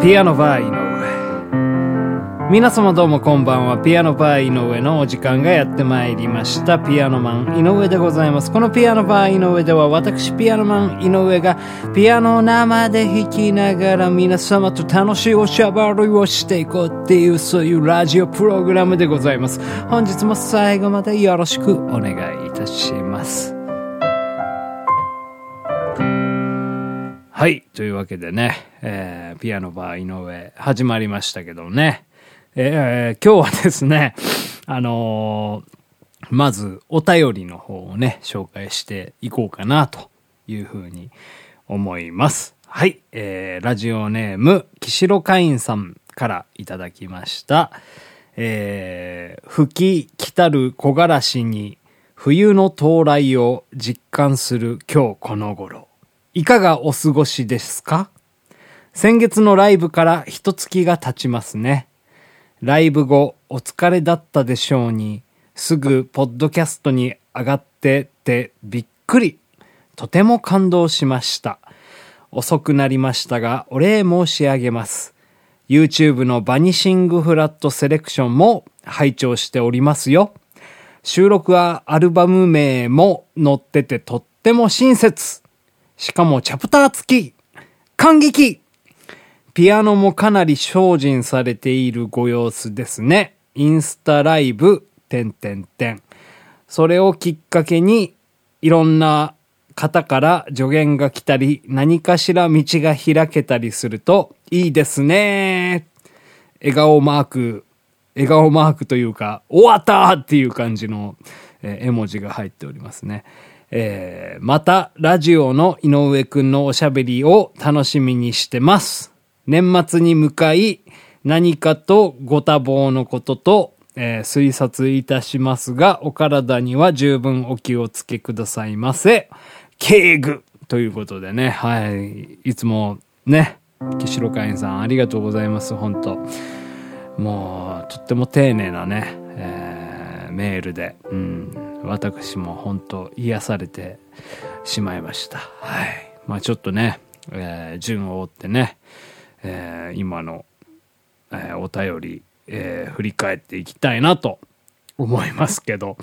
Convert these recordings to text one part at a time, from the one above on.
ピアノバー井上。皆様どうもこんばんは。ピアノバー井上のお時間がやってまいりました。ピアノマン井上でございます。このピアノバー井上では私ピアノマン井上がピアノを生で弾きながら皆様と楽しいおしゃべりをしていこうっていうそういうラジオプログラムでございます。本日も最後までよろしくお願いいたします。はい。というわけでね、えーピアノバー井上始まりましたけどね。えー今日はですね、あのーまずお便りの方をね、紹介していこうかなというふうに思います。はい。えーラジオネーム、岸路会員さんからいただきました。えー吹き来たる木枯らしに冬の到来を実感する今日この頃。いかがお過ごしですか？先月のライブから一月が経ちますね。ライブ後お疲れだったでしょうに、すぐポッドキャストに上がってってびっくり。とても感動しました。遅くなりましたがお礼申し上げます。YouTube のバニシングフラットセレクションも拝聴しておりますよ。収録はアルバム名も載っててとっても親切。しかもチャプター付き感激ピアノもかなり精進されているご様子ですね。インスタライブ、てんてんてん。それをきっかけに、いろんな方から助言が来たり、何かしら道が開けたりすると、いいですね。笑顔マーク、笑顔マークというか、終わったっていう感じの、絵文字が入っておりますね。えーまた、ラジオの井上くんのおしゃべりを楽しみにしてます。年末に向かい、何かとご多忙のことと、えー推察いたしますが、お体には十分お気をつけくださいませ。敬具ということでね、はい。いつもね、岸路会員さんありがとうございます、本当もう、とっても丁寧なね、メールで、うん、私も本当癒されてしまいました。はい。まあちょっとね、えー順を追ってね、えー今の、えーお便り、えー振り返っていきたいなと思いますけど、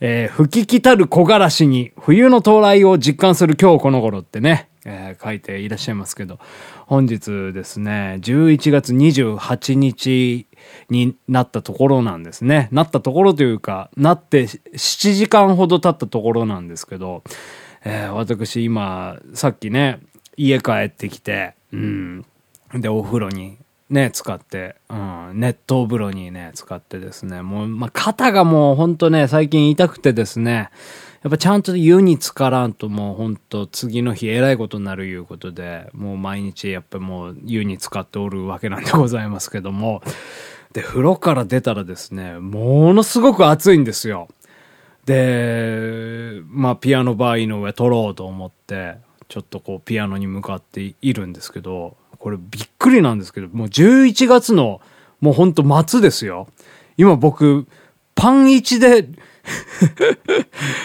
えー吹き来たる木枯らしに冬の到来を実感する今日この頃ってね、えー書いていらっしゃいますけど、本日ですね、11月28日になったところなんですね。なったところというか、なって7時間ほど経ったところなんですけど、えー私今、さっきね、家帰ってきて、うん。で、お風呂にね、使って、うん、熱湯風呂にね、使ってですね、もう、まあ、肩がもうほんとね、最近痛くてですね、やっぱちゃんと湯に浸からんともうほんと次の日えらいことになるいうことで、もう毎日やっぱもう湯に浸かっておるわけなんでございますけども、で、風呂から出たらですね、ものすごく暑いんですよ。で、まあ、ピアノバー井上撮ろうと思って、ちょっとこう、ピアノに向かっているんですけど、これびっくりなんですけど、もう11月の、もうほんと末ですよ。今僕、パン1で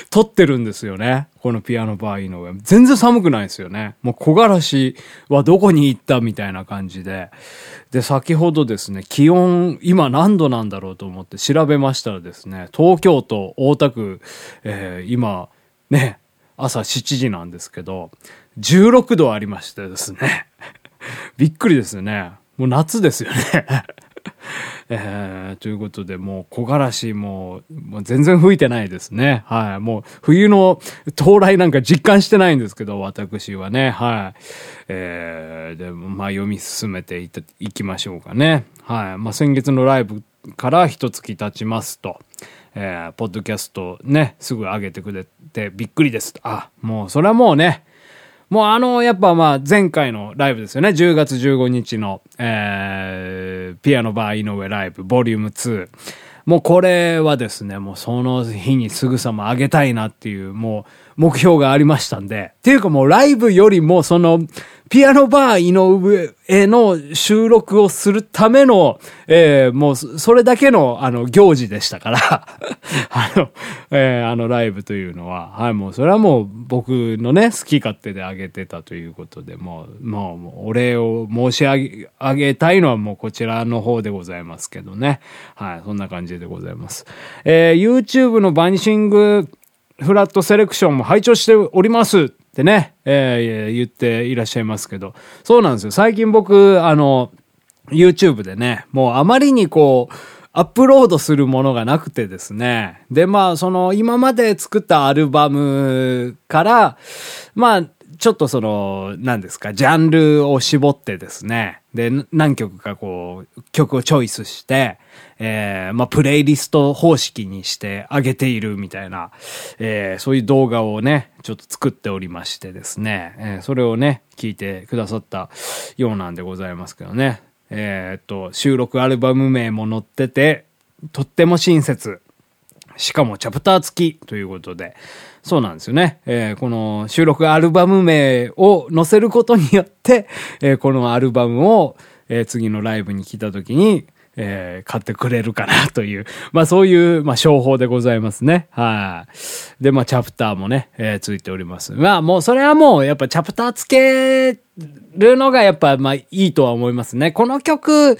撮ってるんですよね。このピアノバー井上。全然寒くないですよね。もう木枯らしはどこに行ったみたいな感じで。で、先ほどですね、気温、今何度なんだろうと思って調べましたらですね、東京都大田区、えー今、ね、朝7時なんですけど、16度ありましてですね。びっくりですよね。もう夏ですよね。えーということで、もう木枯らしももう全然吹いてないですね。はい。もう冬の到来なんか実感してないんですけど、私はね。はい。えーで、まあ読み進めていたいきましょうかね。はい。まあ先月のライブから一月経ちますと。えーポッドキャストね、すぐ上げてくれてびっくりです。あ、もうそれはもうね、もうあの、やっぱまあ前回のライブですよね。10月15日の、えー、ピアノバー井上ライブ、ボリューム2。もうこれはですね、もうその日にすぐさま上げたいなっていう、もう目標がありましたんで。っていうかもうライブよりもその、ピアノバー井上への収録をするための、えー、もうそれだけのあの行事でしたから あの、えー、あのライブというのは、はい、もうそれはもう僕のね、好き勝手であげてたということで、もう、もうお礼を申し上げ、あげたいのはもうこちらの方でございますけどね。はい、そんな感じでございます。えー、YouTube のバニシングフラットセレクションも拝聴しております。ってね、えー、言っていらっしゃいますけど、そうなんですよ。最近僕、あの、YouTube でね、もうあまりにこう、アップロードするものがなくてですね。で、まあ、その、今まで作ったアルバムから、まあ、ちょっとその、何ですか、ジャンルを絞ってですね。で、何曲かこう、曲をチョイスして、えー、まあ、プレイリスト方式にしてあげているみたいな、えー、そういう動画をね、ちょっと作っておりましてですね、えー、それをね、聞いてくださったようなんでございますけどね。えー、っと、収録アルバム名も載ってて、とっても親切。しかもチャプター付きということで、そうなんですよね。えー、この収録アルバム名を載せることによって、えー、このアルバムを、えー、次のライブに来た時に、えー、買ってくれるかなという、まあそういう、まあ商法でございますね。はい。で、まあチャプターもね、えー、ついております。まあもうそれはもうやっぱチャプターつけるのがやっぱまあいいとは思いますね。この曲、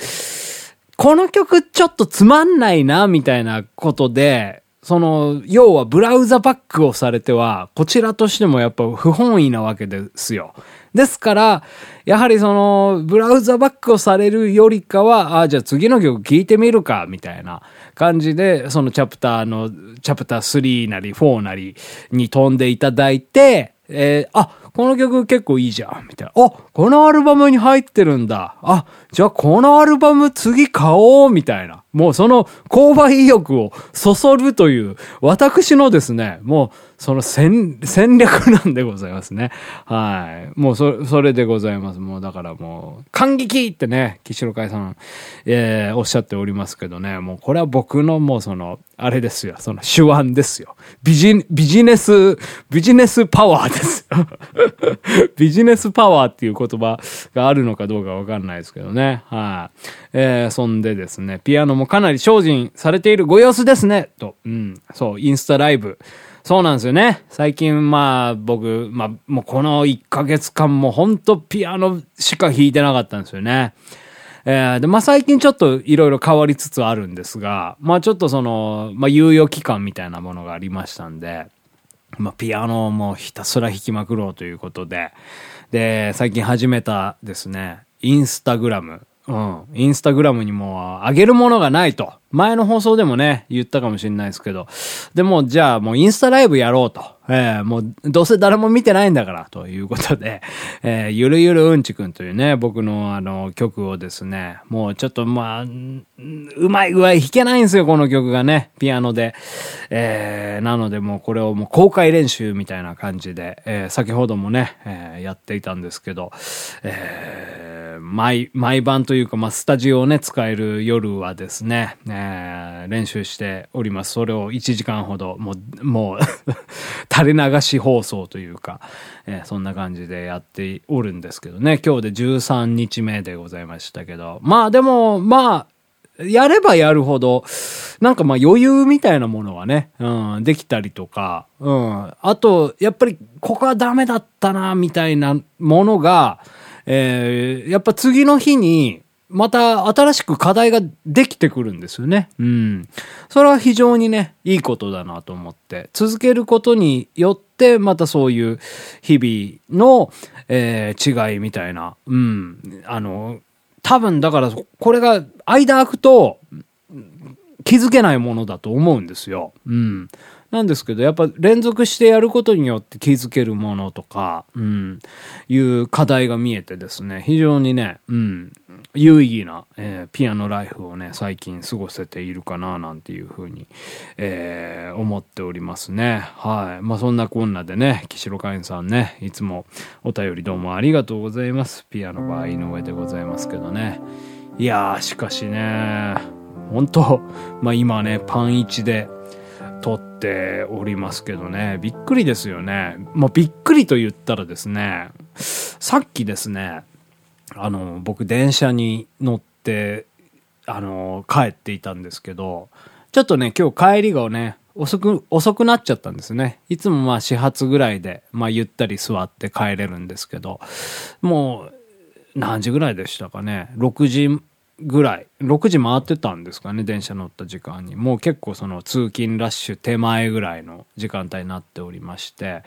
この曲ちょっとつまんないな、みたいなことで、その、要はブラウザバックをされては、こちらとしてもやっぱ不本意なわけですよ。ですから、やはりその、ブラウザバックをされるよりかは、ああ、じゃあ次の曲聴いてみるか、みたいな感じで、そのチャプターの、チャプター3なり4なりに飛んでいただいて、えー、あ、この曲結構いいじゃん、みたいな。あ、このアルバムに入ってるんだ。あ、じゃあこのアルバム次買おう、みたいな。もうその購買意欲をそそるという、私のですね、もうその戦、戦略なんでございますね。はい。もうそ、それでございます。もうだからもう、感激ってね、岸野海さん、えー、おっしゃっておりますけどね、もうこれは僕のもうその、あれですよ、その手腕ですよ。ビジ、ビジネス、ビジネスパワーですよ。ビジネスパワーっていう言葉があるのかどうかわかんないですけどね。はい。えー、そんでですね、ピアノもかなり精進されているご様子ですね、と。うん。そう、インスタライブ。そうなんですよね。最近、まあ、僕、まあ、もうこの1ヶ月間も本当ピアノしか弾いてなかったんですよね。えー、で、まあ最近ちょっといろいろ変わりつつあるんですが、まあちょっとその、まあ猶予期間みたいなものがありましたんで、まあピアノをもうひたすら弾きまくろうということで、で、最近始めたですね、インスタグラム。うん。インスタグラムにも上げるものがないと。前の放送でもね、言ったかもしれないですけど。でも、じゃあもうインスタライブやろうと。えー、もう、どうせ誰も見てないんだから、ということで、えー、ゆるゆるうんちくんというね、僕のあの曲をですね、もうちょっとまあ、うまい具合弾けないんですよ、この曲がね、ピアノで。えー、なのでもうこれをもう公開練習みたいな感じで、えー、先ほどもね、えー、やっていたんですけど、えー、毎、毎晩というか、まあ、スタジオをね、使える夜はですね、えー、練習しております。それを1時間ほど、もう、もう 垂れ流し放送というか、えー、そんな感じでやっておるんですけどね。今日で13日目でございましたけど。まあでも、まあ、やればやるほど、なんかまあ余裕みたいなものはね、うん、できたりとか、うん。あと、やっぱりここはダメだったな、みたいなものが、えー、やっぱ次の日に、また新しく課題ができてくるんですよね。うん。それは非常にね、いいことだなと思って、続けることによって、またそういう日々の、えー、違いみたいな、うん。あの、多分だから、これが間空くと気づけないものだと思うんですよ。うん。なんですけど、やっぱ連続してやることによって気づけるものとか、うん、いう課題が見えてですね、非常にね、うん、有意義な、えー、ピアノライフをね、最近過ごせているかな、なんていうふうに、えー、思っておりますね。はい。まあ、そんなこんなでね、岸路海さんね、いつもお便りどうもありがとうございます。ピアノ場合の上でございますけどね。いやー、しかしね、本当まあ今ね、パン1で、撮っておりますけどね、びっくりですよね。もうびっくりと言ったらですね、さっきですね、あの、僕電車に乗って、あの、帰っていたんですけど、ちょっとね、今日帰りがね、遅く、遅くなっちゃったんですね。いつもまあ始発ぐらいで、まあゆったり座って帰れるんですけど、もう、何時ぐらいでしたかね。6時ぐらい。6時回ってたんですかね、電車乗った時間に。もう結構その通勤ラッシュ手前ぐらいの時間帯になっておりまして。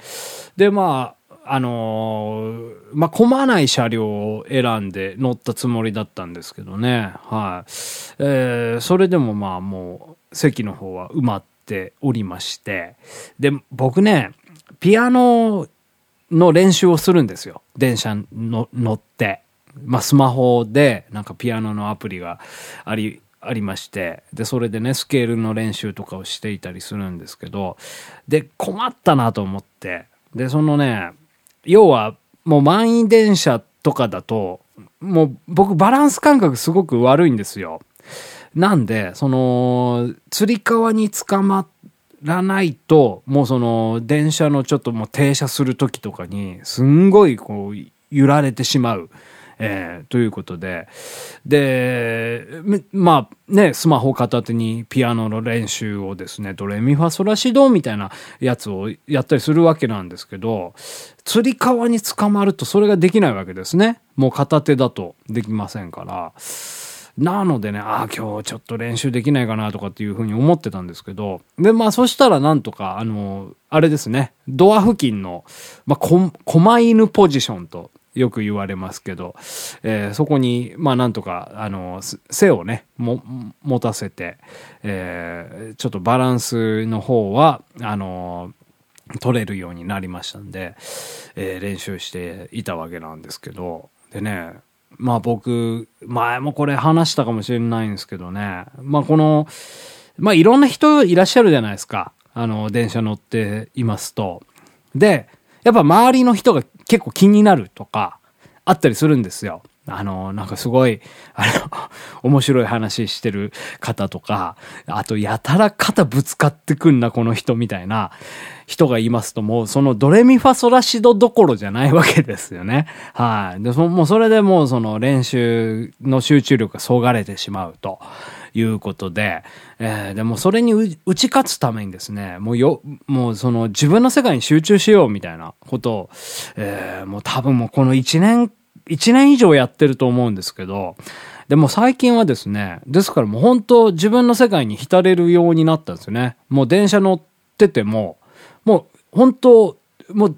で、まあ、あのー、まあ、混まない車両を選んで乗ったつもりだったんですけどね。はい。えー、それでもまあもう席の方は埋まっておりまして。で、僕ね、ピアノの練習をするんですよ。電車の乗って。まあ、スマホでなんかピアノのアプリがあり、ありまして、で、それでね、スケールの練習とかをしていたりするんですけど、で、困ったなと思って、で、そのね、要はもう満員電車とかだと、もう僕バランス感覚すごく悪いんですよ。なんで、その、つり革に捕まらないと、もうその、電車のちょっともう停車する時とかに、すんごいこう、揺られてしまう。えー、ということで。で、まあね、スマホ片手にピアノの練習をですね、ドレミファソラシドみたいなやつをやったりするわけなんですけど、つり革に捕まるとそれができないわけですね。もう片手だとできませんから。なのでね、ああ、今日ちょっと練習できないかなとかっていうふうに思ってたんですけど、で、まあそしたらなんとか、あの、あれですね、ドア付近の、まあ、こ、狛犬ポジションとよく言われますけど、えー、そこに、まあなんとか、あの、背をね、も、持たせて、えー、ちょっとバランスの方は、あの、取れるようになりましたんで、えー、練習していたわけなんですけど、でね、まあ僕、前もこれ話したかもしれないんですけどね、まあこの、まあいろんな人いらっしゃるじゃないですか。あの、電車乗っていますと。で、やっぱ周りの人が結構気になるとか、あったりするんですよ。あの、なんかすごい、あの、面白い話してる方とか、あと、やたら肩ぶつかってくんな、この人みたいな人がいますと、もうそのドレミファソラシドどころじゃないわけですよね。はい。で、もうそれでもうその練習の集中力がそがれてしまうと。いうことで、えー、でもそれに打ち勝つためにですね、もうよ、もうその自分の世界に集中しようみたいなことを、えー、もう多分もうこの一年、一年以上やってると思うんですけど、でも最近はですね、ですからもう本当自分の世界に浸れるようになったんですよね。もう電車乗ってても、もう本当、もう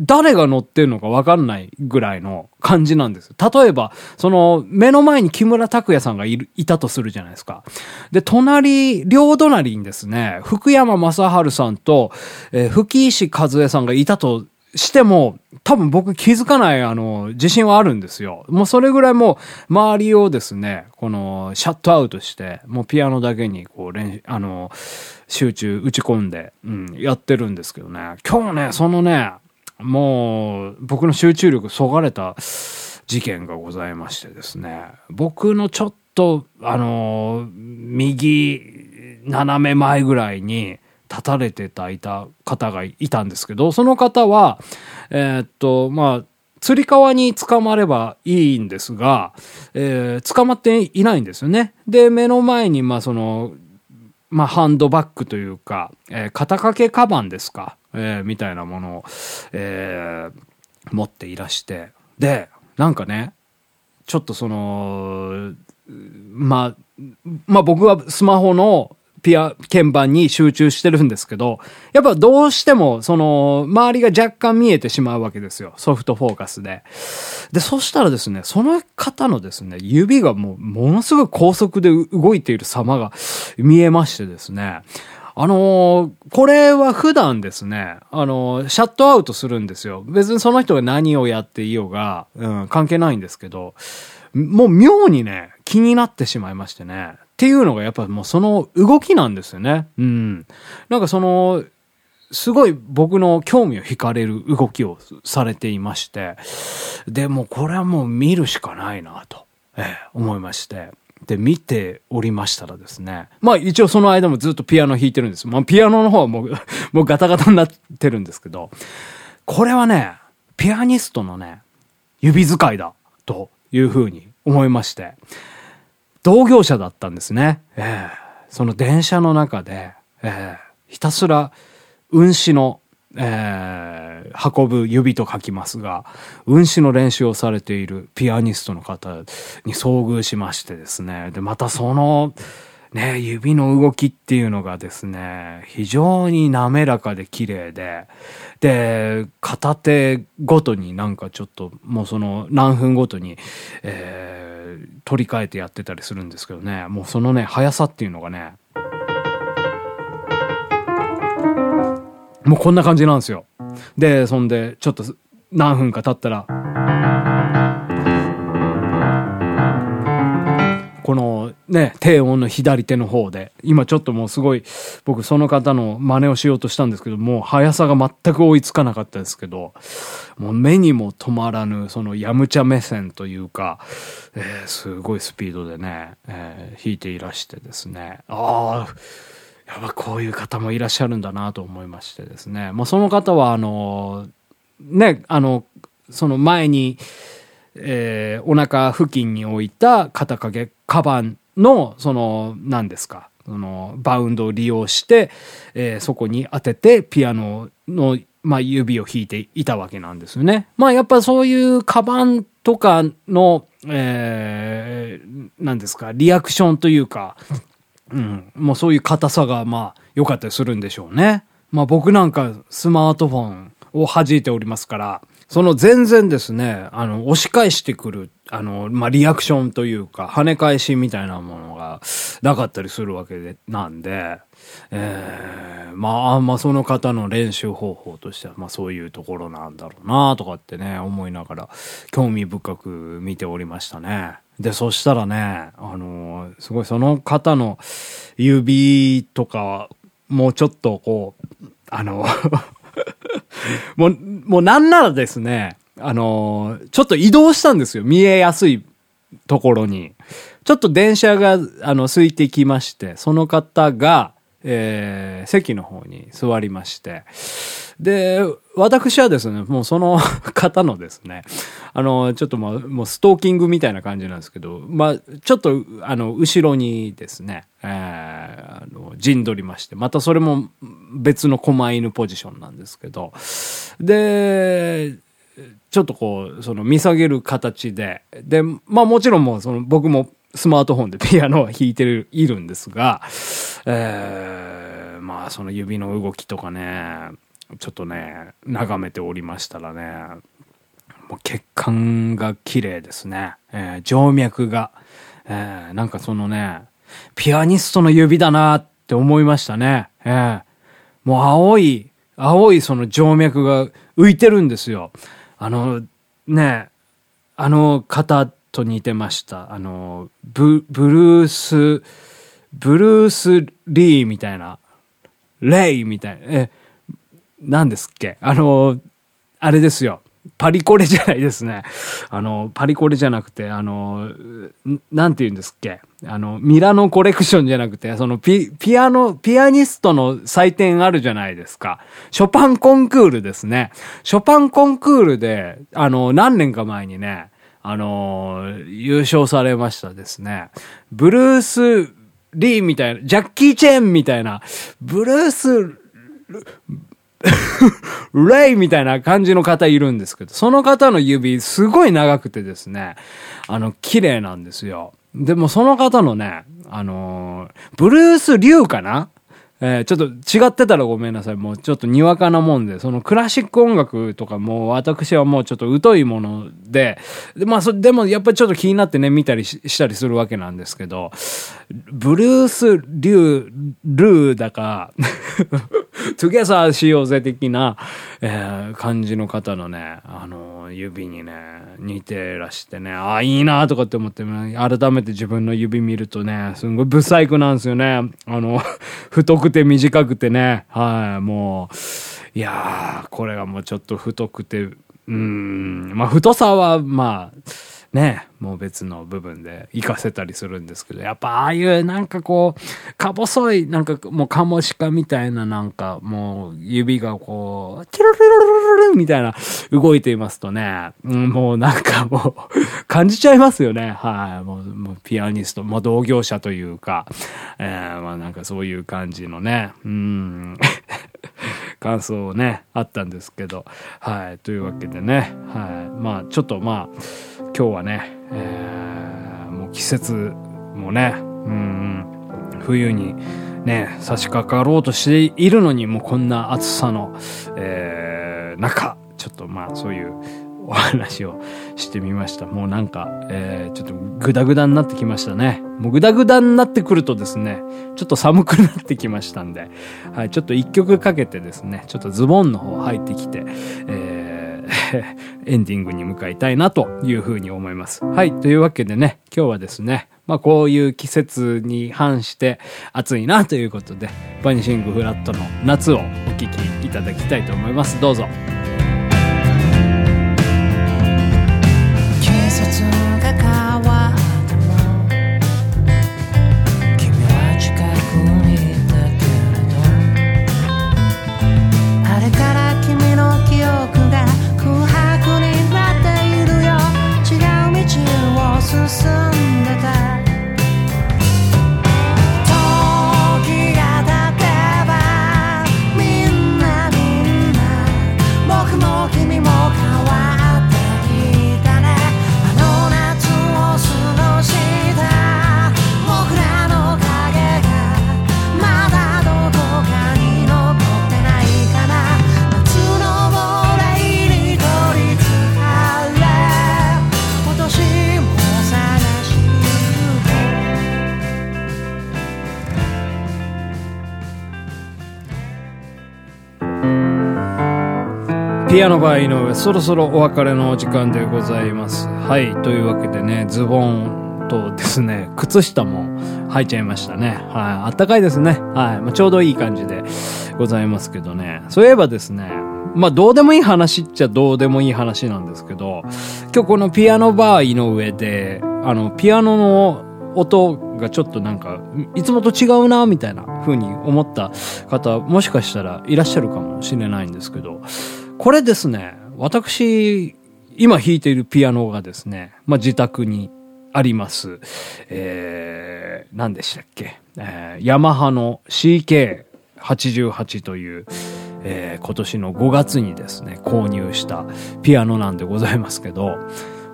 誰が乗ってるのかわかんないぐらいの感じなんです。例えば、その、目の前に木村拓哉さんがいる、いたとするじゃないですか。で、隣、両隣にですね、福山雅治さんと、えー、吹石一恵さんがいたとしても、多分僕気づかないあの、自信はあるんですよ。もうそれぐらいもう、周りをですね、この、シャットアウトして、もうピアノだけに、こう、練習、あの、集中打ち込んで、うん、やってるんですけどね。今日ね、そのね、もう僕の集中力そがれた事件がございましてですね僕のちょっとあの右斜め前ぐらいに立たれてたいた方がいたんですけどその方はえー、っとまあつり革に捕まればいいんですが、えー、捕まっていないんですよね。で、目の前に、まあその、まあハンドバッグというか、えー、肩掛けカバンですか。えー、みたいなものを、えー、持っていらして。で、なんかね、ちょっとその、まあ、まあ僕はスマホのピア、鍵盤に集中してるんですけど、やっぱどうしても、その、周りが若干見えてしまうわけですよ。ソフトフォーカスで。で、そしたらですね、その方のですね、指がもう、ものすごい高速で動いている様が見えましてですね、あのー、これは普段ですね、あのー、シャットアウトするんですよ。別にその人が何をやっていようが、うん、関係ないんですけど、もう妙にね、気になってしまいましてね。っていうのがやっぱもうその動きなんですよね。うん。なんかその、すごい僕の興味を惹かれる動きをされていまして、でもこれはもう見るしかないなと、ええ、思いまして。で見ておりましたらですね。まあ一応その間もずっとピアノ弾いてるんです。まあピアノの方はもう、もうガタガタになってるんですけど、これはね、ピアニストのね、指使いだ、というふうに思いまして、同業者だったんですね。えー、その電車の中で、えー、ひたすら、運指の、えー、運ぶ指と書きますが、運指の練習をされているピアニストの方に遭遇しましてですね。で、またその、ね、指の動きっていうのがですね、非常に滑らかで綺麗で、で、片手ごとになんかちょっと、もうその何分ごとに、えー、取り替えてやってたりするんですけどね、もうそのね、速さっていうのがね、もうこんな感じなんですよ。で、そんで、ちょっと何分か経ったら、このね、低音の左手の方で、今ちょっともうすごい、僕その方の真似をしようとしたんですけど、もう速さが全く追いつかなかったですけど、もう目にも止まらぬ、そのやむちゃ目線というか、えー、すごいスピードでね、えー、弾いていらしてですね、ああ、やっぱこういう方もいらっしゃるんだなと思いましてですね、もうその方はあの、ね、あの、その前に、えー、お腹付近に置いた肩掛けカバンの、その、何ですか、その、バウンドを利用して、えー、そこに当ててピアノの、まあ、指を弾いていたわけなんですよね。まあ、やっぱそういうカバンとかの、えー、何ですか、リアクションというか、うん、もうそういう硬さが、まあ、良かったりするんでしょうね。まあ、僕なんかスマートフォンを弾いておりますから、その全然ですね、あの、押し返してくる、あの、まあ、リアクションというか、跳ね返しみたいなものがなかったりするわけで、なんで、えー、まあ、まあ、その方の練習方法としては、まあ、そういうところなんだろうな、とかってね、思いながら、興味深く見ておりましたね。で、そしたらね、あのすごいその方の指とか、もうちょっとこう、あの もう、もうなんならですね、あのー、ちょっと移動したんですよ。見えやすいところに。ちょっと電車が、あの、空いてきまして、その方が、えー、席の方に座りまして、で、私はですね、もうその方のですね、あの、ちょっとまあ、もうストーキングみたいな感じなんですけど、まあ、ちょっと、あの、後ろにですね、えー、あの、陣取りまして、またそれも別の狛犬ポジションなんですけど、で、ちょっとこう、その見下げる形で、で、まあもちろんもうその僕もスマートフォンで ピアノは弾いてる、いるんですが、えー、まあその指の動きとかね、ちょっとね、眺めておりましたらね、もう血管が綺麗ですね。えー、静脈が。えー、なんかそのね、ピアニストの指だなって思いましたね。えー、もう青い、青いその静脈が浮いてるんですよ。あの、ね、あの方と似てました。あの、ブ、ブルース、ブルース・リーみたいな、レイみたいな、え、何ですっけ？あの、あれですよ。パリコレじゃないですね。あの、パリコレじゃなくて、あの、なんて言うんですっけ？あの、ミラノコレクションじゃなくて、そのピ、ピアノ、ピアニストの祭典あるじゃないですか。ショパンコンクールですね。ショパンコンクールで、あの、何年か前にね、あの、優勝されましたですね。ブルース・リーみたいな、ジャッキー・チェーンみたいな、ブルース、レイみたいな感じの方いるんですけど、その方の指すごい長くてですね、あの、綺麗なんですよ。でもその方のね、あのー、ブルース・リュウかな？えー、ちょっと違ってたらごめんなさい。もうちょっとにわかなもんで、そのクラシック音楽とかも私はもうちょっと疎いもので、で、まあそ、でもやっぱりちょっと気になってね、見たりしたりするわけなんですけど、ブルース・リュウ、ルーだか、トゥゲサーしようぜ的な、えー、感じの方のね、あの、指にね、似てらしてね、ああ、いいなとかって思って、改めて自分の指見るとね、すんごいブサイクなんですよね。あの、太くて短くてね、はい、もう、いやー、これがもうちょっと太くて、うん、まあ太さは、まあ、ね、もう別の部分で活かせたりするんですけど、やっぱああいうなんかこう、か細い、なんかもうカモシカみたいななんかもう指がこう、チルルルルルルみたいな動いていますとね、もうなんかもう感じちゃいますよね。はい。もうもうピアニスト、まあ同業者というか、えー、まあなんかそういう感じのね、うん。感想をね、あったんですけど、はい。というわけでね、はい。まあちょっとまあ、今日はね、えー、もう季節もね、うん、冬にね、差し掛かろうとしているのに、もうこんな暑さの、えー、中、ちょっとまあそういうお話をしてみました。もうなんか、えー、ちょっとグダグダになってきましたね。もうグダグダになってくるとですね、ちょっと寒くなってきましたんで、はい、ちょっと一曲かけてですね、ちょっとズボンの方入ってきて、えー エンディングに向かいたいなというふうに思います。はい。というわけでね、今日はですね、まあこういう季節に反して暑いなということで、バニシングフラットの夏をお聴きいただきたいと思います。どうぞ。ピアノバー井上、そろそろお別れのお時間でございます。はい。というわけでね、ズボンとですね、靴下も履いちゃいましたね。はい。あったかいですね。はい。まあ、ちょうどいい感じでございますけどね。そういえばですね、まあ、どうでもいい話っちゃどうでもいい話なんですけど、今日このピアノバー井上で、あの、ピアノの音がちょっとなんか、いつもと違うな、みたいな風に思った方、もしかしたらいらっしゃるかもしれないんですけど、これですね、私、今弾いているピアノがですね、まあ、自宅にあります。えー、何でしたっけ、えー、ヤマハの CK88 という、えー、今年の5月にですね、購入したピアノなんでございますけど、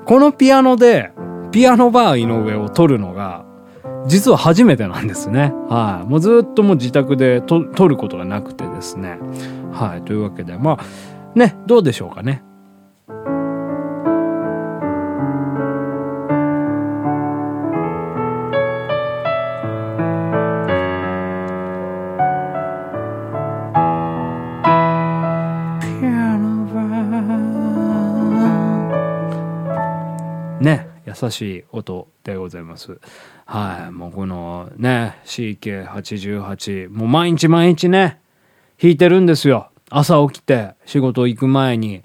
このピアノで、ピアノバー井上を撮るのが、実は初めてなんですね。はい。もうずっともう自宅で撮ることがなくてですね。はい。というわけで、まあ、ね、どうでしょうかね。ね、優しい音でございます。はい。もうこのね、CK88、もう毎日毎日ね、弾いてるんですよ。朝起きて仕事行く前に、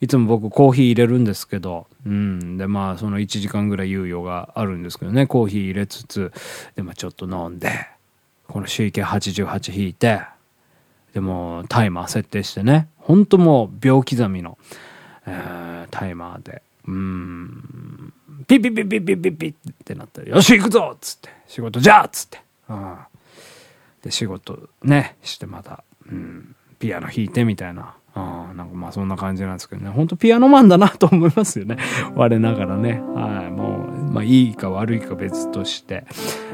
いつも僕コーヒー入れるんですけど、うん。で、まあ、その1時間ぐらい猶予があるんですけどね、コーヒー入れつつ、で、まあ、ちょっと飲んで、この CK88 引いて、でも、タイマー設定してね、ほんともう秒刻みの、えー、タイマーで、うん、ピッピッピッピッピッピッピってなったら、よし行くぞっつって、仕事じゃっつって、うん。で、仕事ね、してまた、うん。ピアノ弾いてみたいな。あなんかまあそんな感じなんですけどね。ほんとピアノマンだなと思いますよね。我ながらね。はい。もう、まあいいか悪いか別として。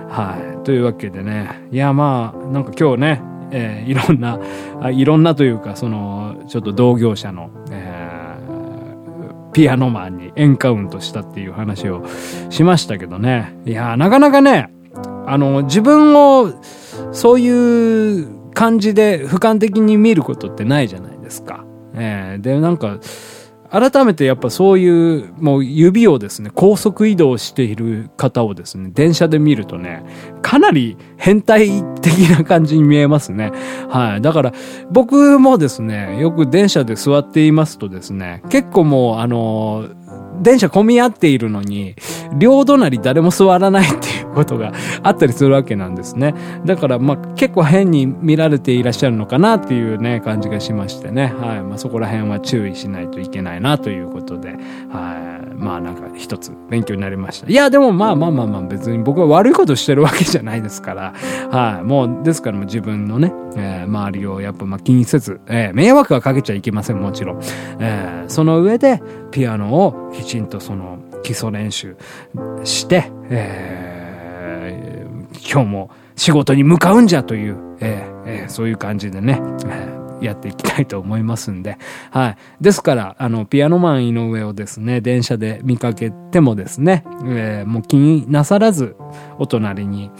はい。というわけでね。いやまあ、なんか今日ね、えー、いろんなあ、いろんなというか、その、ちょっと同業者の、えー、ピアノマンにエンカウントしたっていう話をしましたけどね。いやなかなかね、あの、自分を、そういう感じで俯瞰的に見ることってないじゃないですか。えー、で、なんか、改めてやっぱそういう、もう指をですね、高速移動している方をですね、電車で見るとね、かなり変態的な感じに見えますね。はい。だから、僕もですね、よく電車で座っていますとですね、結構もう、あの、電車混み合っているのに、両隣誰も座らないっていうことがあったりするわけなんですね。だから、まあ、結構変に見られていらっしゃるのかなっていうね、感じがしましてね。はい。まあ、そこら辺は注意しないといけないなということで、はい。まあ、なんか一つ勉強になりました。いや、でもまあまあまあまあ、別に僕は悪いことしてるわけじゃないですから、はい。もう、ですから自分のね、えー、周りをやっぱまあ気にせず、えー、迷惑はかけちゃいけません、もちろん。えー、その上で、ピアノをきちちんとその基礎練習して、えー、今日も仕事に向かうんじゃという、えーえー、そういう感じでね、やっていきたいと思いますんで。はい。ですから、あの、ピアノマン井上をですね、電車で見かけてもですね、えー、もう気になさらず、お隣に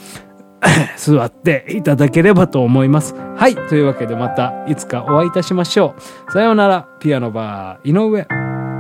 座っていただければと思います。はい。というわけでまたいつかお会いいたしましょう。さようなら、ピアノバー井上。